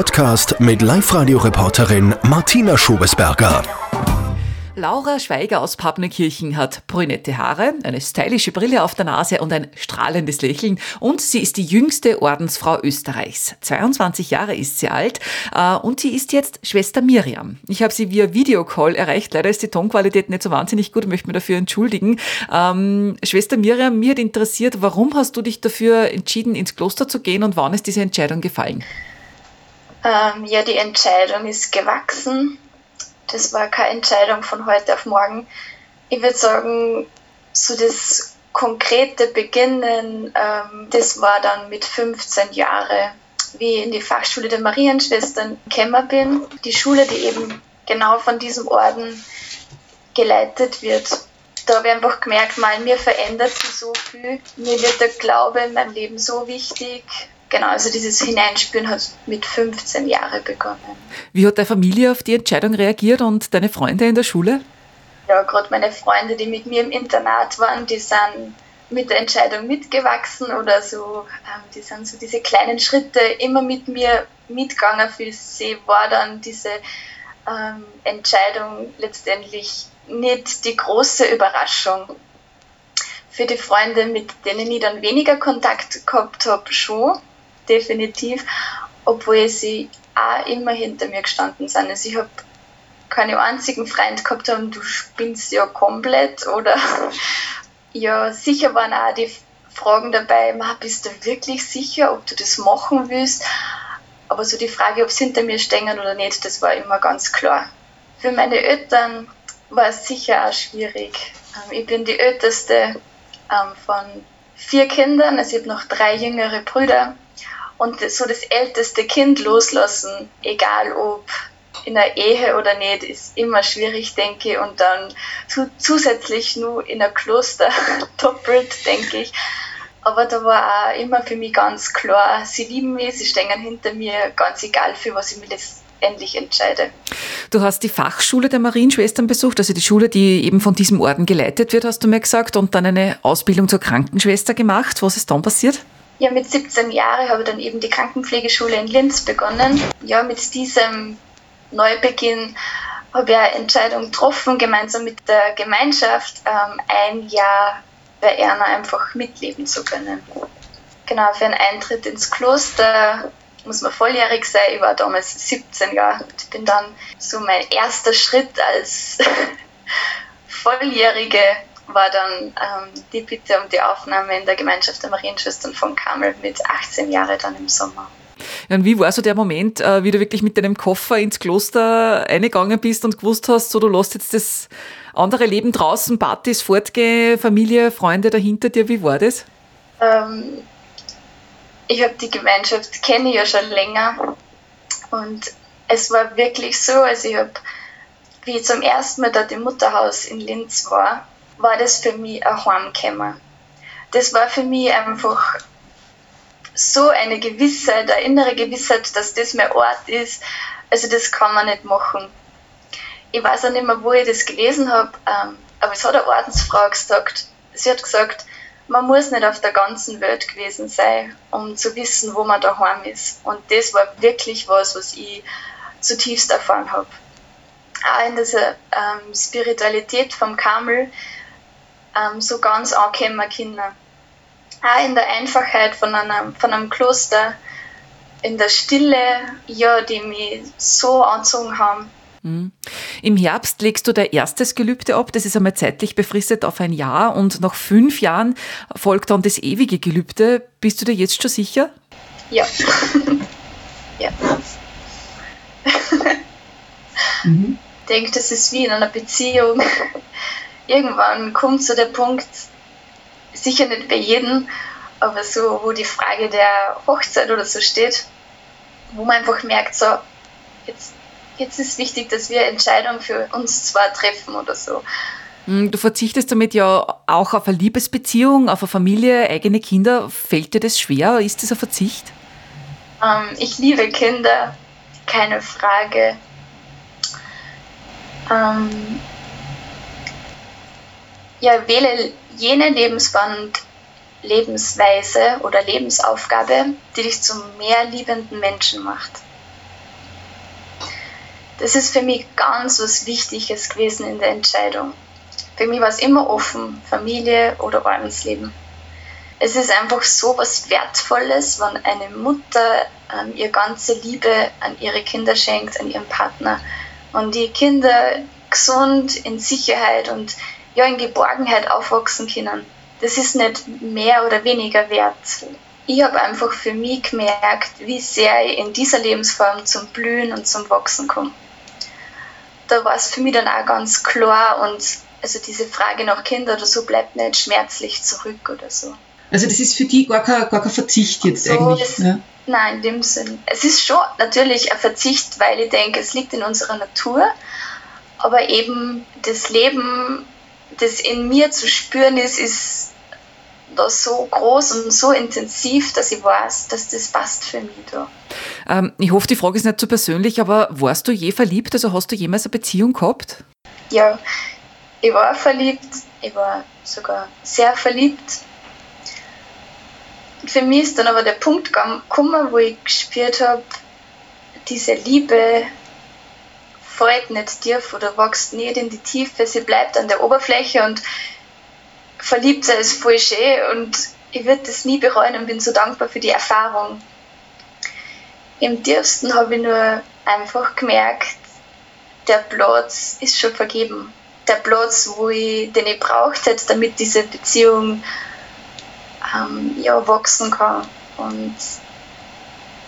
Podcast mit Live-Radio-Reporterin Martina Schobesberger. Laura Schweiger aus Pappnenkirchen hat brünette Haare, eine stylische Brille auf der Nase und ein strahlendes Lächeln. Und sie ist die jüngste Ordensfrau Österreichs. 22 Jahre ist sie alt äh, und sie ist jetzt Schwester Miriam. Ich habe sie via Videocall erreicht. Leider ist die Tonqualität nicht so wahnsinnig gut, möchte mich dafür entschuldigen. Ähm, Schwester Miriam, mir hat interessiert, warum hast du dich dafür entschieden, ins Kloster zu gehen und wann ist diese Entscheidung gefallen? Ähm, ja, die Entscheidung ist gewachsen das war keine Entscheidung von heute auf morgen. Ich würde sagen, so das konkrete Beginnen, ähm, das war dann mit 15 Jahren, wie ich in die Fachschule der Marienschwestern gekommen bin. Die Schule, die eben genau von diesem Orden geleitet wird. Da habe ich einfach gemerkt, mal, mir verändert sich so viel. Mir wird der Glaube in meinem Leben so wichtig genau, also dieses Hineinspüren hat mit 15 Jahren begonnen. Wie hat deine Familie auf die Entscheidung reagiert und deine Freunde in der Schule? Ja, gerade meine Freunde, die mit mir im Internat waren, die sind mit der Entscheidung mitgewachsen oder so, ähm, die sind so diese kleinen Schritte immer mit mir mitgegangen. Für sie war dann diese ähm, Entscheidung letztendlich nicht die große Überraschung. Für die Freunde, mit denen ich dann weniger Kontakt gehabt habe, schon definitiv, obwohl sie auch immer hinter mir gestanden sind. Also ich habe keinen einzigen Freund gehabt haben, du spinnst ja komplett oder ja, sicher waren auch die Fragen dabei, bist du wirklich sicher, ob du das machen willst? Aber so die Frage, ob sie hinter mir stehen oder nicht, das war immer ganz klar. Für meine Eltern war es sicher auch schwierig. Ähm, ich bin die älteste ähm, von vier Kindern, also ich habe noch drei jüngere Brüder und so das älteste Kind loslassen, egal ob in der Ehe oder nicht, ist immer schwierig, denke ich. Und dann zusätzlich nur in der Kloster doppelt, denke ich. Aber da war auch immer für mich ganz klar, sie lieben mich, sie stehen hinter mir, ganz egal für was ich mich letztendlich entscheide. Du hast die Fachschule der Marienschwestern besucht, also die Schule, die eben von diesem Orden geleitet wird, hast du mir gesagt, und dann eine Ausbildung zur Krankenschwester gemacht. Was ist dann passiert? Ja, mit 17 Jahren habe ich dann eben die Krankenpflegeschule in Linz begonnen. Ja, mit diesem Neubeginn habe ich eine Entscheidung getroffen, gemeinsam mit der Gemeinschaft ähm, ein Jahr bei Erna einfach mitleben zu können. Genau, für einen Eintritt ins Kloster muss man volljährig sein. Ich war damals 17 Jahre. Ich bin dann so mein erster Schritt als Volljährige war dann ähm, die Bitte um die Aufnahme in der Gemeinschaft der Marienschwestern von Kamel mit 18 Jahren dann im Sommer. Und wie war so der Moment, äh, wie du wirklich mit deinem Koffer ins Kloster eingegangen bist und gewusst hast, so du lässt jetzt das andere Leben draußen, Partys, Fortgehen, Familie, Freunde dahinter dir, wie war das? Ähm, ich habe die Gemeinschaft, kenne ich ja schon länger und es war wirklich so, also ich habe, wie ich zum ersten Mal dort im Mutterhaus in Linz war, war das für mich ein Heimkommen. Das war für mich einfach so eine Gewissheit, eine innere Gewissheit, dass das mein Ort ist. Also das kann man nicht machen. Ich weiß auch nicht mehr, wo ich das gelesen habe, ähm, aber es hat eine Ordensfrau gesagt. Sie hat gesagt, man muss nicht auf der ganzen Welt gewesen sein, um zu wissen, wo man daheim ist. Und das war wirklich was, was ich zutiefst erfahren habe. Auch in dieser ähm, Spiritualität vom Kamel ähm, so ganz ankommen können. Auch in der Einfachheit von einem, von einem Kloster, in der Stille, ja, die mich so angezogen haben. Mhm. Im Herbst legst du dein erstes Gelübde ab, das ist einmal zeitlich befristet auf ein Jahr und nach fünf Jahren folgt dann das ewige Gelübde. Bist du dir jetzt schon sicher? Ja. ja. mhm. Ich denke, das ist wie in einer Beziehung irgendwann kommt so der Punkt, sicher nicht bei jedem, aber so, wo die Frage der Hochzeit oder so steht, wo man einfach merkt, so, jetzt, jetzt ist wichtig, dass wir Entscheidungen für uns zwar treffen oder so. Hm, du verzichtest damit ja auch auf eine Liebesbeziehung, auf eine Familie, eigene Kinder. Fällt dir das schwer? Ist das ein Verzicht? Ähm, ich liebe Kinder, keine Frage. Ähm, ja, wähle jene Lebensband, Lebensweise oder Lebensaufgabe, die dich zum mehr liebenden Menschen macht. Das ist für mich ganz was Wichtiges gewesen in der Entscheidung. Für mich war es immer offen, Familie oder Ordensleben. Es ist einfach so was Wertvolles, wenn eine Mutter ähm, ihr ganze Liebe an ihre Kinder schenkt, an ihren Partner. Und die Kinder gesund, in Sicherheit und ja, in Geborgenheit aufwachsen können. Das ist nicht mehr oder weniger wert. Ich habe einfach für mich gemerkt, wie sehr ich in dieser Lebensform zum Blühen und zum Wachsen komme. Da war es für mich dann auch ganz klar und also diese Frage nach Kindern oder so bleibt nicht schmerzlich zurück oder so. Also das ist für die gar kein, gar kein Verzicht jetzt so eigentlich. Es, ja. Nein, in dem Sinn. Es ist schon natürlich ein Verzicht, weil ich denke, es liegt in unserer Natur. Aber eben das Leben, das in mir zu spüren ist, ist da so groß und so intensiv, dass ich weiß, dass das passt für mich da. Ähm, ich hoffe, die Frage ist nicht zu so persönlich, aber warst du je verliebt? Also hast du jemals eine Beziehung gehabt? Ja, ich war verliebt. Ich war sogar sehr verliebt für mich ist dann aber der Punkt gekommen, wo ich gespürt habe, diese Liebe fällt nicht tief oder wächst nicht in die Tiefe, sie bleibt an der Oberfläche und verliebt sein ist voll schön und ich würde das nie bereuen und bin so dankbar für die Erfahrung. Im tiefsten habe ich nur einfach gemerkt, der Platz ist schon vergeben. Der Platz, wo ich, den ich braucht hätte, damit diese Beziehung ähm, ja, wachsen kann und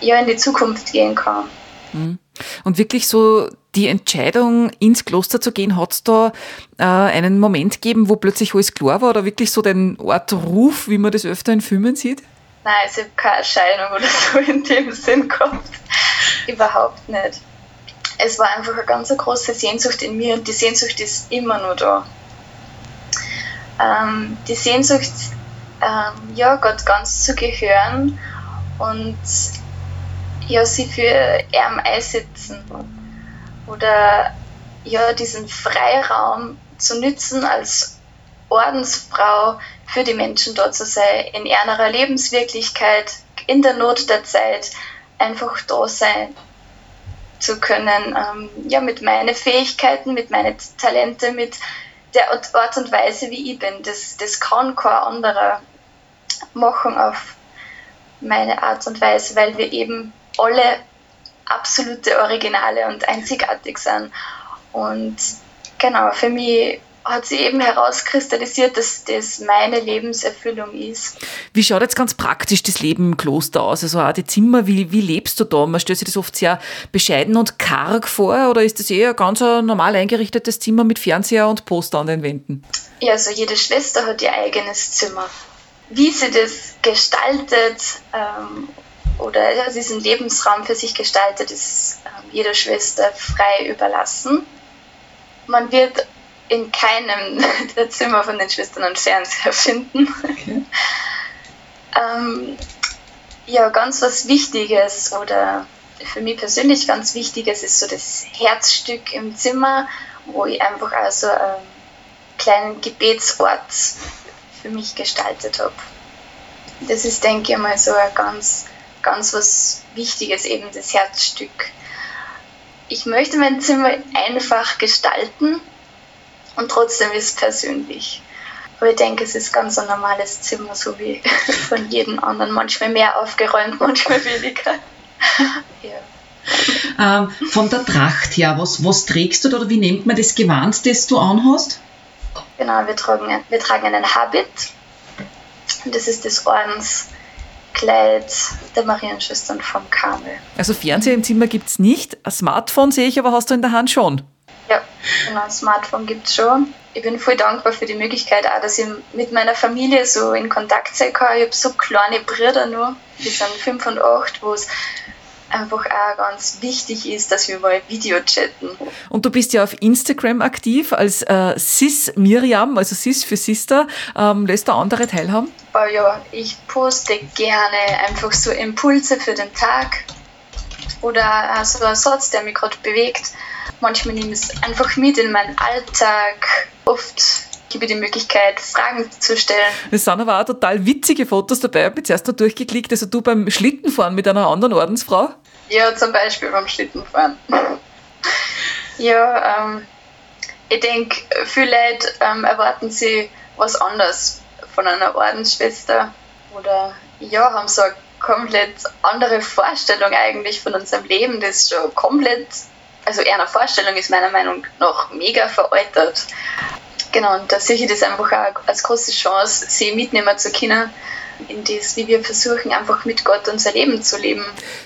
ja in die Zukunft gehen kann. Mhm. Und wirklich so die Entscheidung, ins Kloster zu gehen, hat es da äh, einen Moment gegeben, wo plötzlich alles klar war oder wirklich so den Ort Ruf, wie man das öfter in Filmen sieht? Nein, ich habe keine Erscheinung oder so in dem Sinn gehabt. Überhaupt nicht. Es war einfach eine ganz große Sehnsucht in mir und die Sehnsucht ist immer noch da. Ähm, die Sehnsucht ähm, ja, Gott ganz zu gehören und ja, sie für ihn einsetzen oder ja, diesen Freiraum zu nützen als Ordensfrau für die Menschen dort zu sein, in ihrer Lebenswirklichkeit, in der Not der Zeit einfach da sein zu können, ähm, ja, mit meinen Fähigkeiten, mit meinen Talenten, mit der Art und Weise, wie ich bin. Das, das kann kein anderer machen auf meine Art und Weise, weil wir eben alle absolute Originale und einzigartig sind. Und genau, für mich hat sich eben herauskristallisiert, dass das meine Lebenserfüllung ist. Wie schaut jetzt ganz praktisch das Leben im Kloster aus? Also auch die Zimmer, wie, wie lebst du da? Man stellt sich das oft sehr bescheiden und karg vor oder ist das eher ein ganz normal eingerichtetes Zimmer mit Fernseher und Poster an den Wänden? Ja, also jede Schwester hat ihr eigenes Zimmer. Wie sie das gestaltet ähm, oder diesen Lebensraum für sich gestaltet, ist ähm, jeder Schwester frei überlassen. Man wird in keinem der Zimmer von den Schwestern einen Fernseher finden. Okay. ähm, ja, ganz was Wichtiges oder für mich persönlich ganz Wichtiges ist so das Herzstück im Zimmer, wo ich einfach also einen kleinen Gebetsort für mich gestaltet habe. Das ist, denke ich mal, so ein ganz, ganz was Wichtiges, eben das Herzstück. Ich möchte mein Zimmer einfach gestalten und trotzdem ist es persönlich. Aber ich denke, es ist ganz ein normales Zimmer, so wie von jedem anderen. Manchmal mehr aufgeräumt, manchmal weniger. ja. Ähm, von der Tracht her, was, was trägst du da oder wie nennt man das Gewand, das du anhast? Genau, wir tragen, wir tragen einen Habit. Das ist das Ordenskleid der Marienschwestern vom Karmel. Also Fernseher im Zimmer gibt es nicht. Ein Smartphone sehe ich, aber hast du in der Hand schon. Ja, genau, ein Smartphone gibt es schon. Ich bin voll dankbar für die Möglichkeit, auch, dass ich mit meiner Familie so in Kontakt sein kann. Ich habe so kleine Brüder nur, die sind fünf und acht, wo es einfach auch ganz wichtig ist, dass wir mal Video chatten. Und du bist ja auf Instagram aktiv als äh, Sis Miriam, also Sis für Sister. Ähm, lässt du andere teilhaben? Oh ja, ich poste gerne einfach so Impulse für den Tag oder so ein Satz, der mich gerade bewegt. Manchmal nehme ich es einfach mit in meinen Alltag. Oft gebe die Möglichkeit, Fragen zu stellen. Es sind aber auch total witzige Fotos dabei. Ich habe jetzt erst noch durchgeklickt. Also du beim Schlittenfahren mit einer anderen Ordensfrau? Ja, zum Beispiel beim Schlittenfahren. Ja, ähm, ich denke, viele Leute ähm, erwarten sie was anderes von einer Ordensschwester oder ja, haben so eine komplett andere Vorstellung eigentlich von unserem Leben, das schon komplett, also eher eine Vorstellung ist meiner Meinung nach mega veraltet. Genau, und da sehe ich das einfach auch als große Chance, sie mitnehmen zu können in das, wie wir versuchen, einfach mit Gott unser Leben zu leben.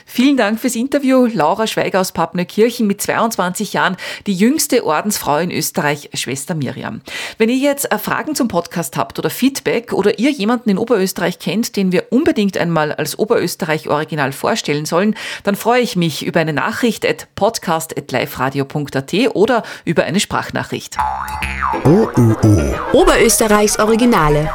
Vielen Dank fürs Interview. Laura Schweiger aus Pappnerkirchen mit 22 Jahren, die jüngste Ordensfrau in Österreich, Schwester Miriam. Wenn ihr jetzt äh, Fragen zum Podcast habt oder Feedback oder ihr jemanden in Oberösterreich kennt, den wir unbedingt einmal als Oberösterreich Original vorstellen sollen, dann freue ich mich über eine Nachricht at podcast.liferadio.at oder über eine Sprachnachricht. OÖO. Oberösterreichs Originale.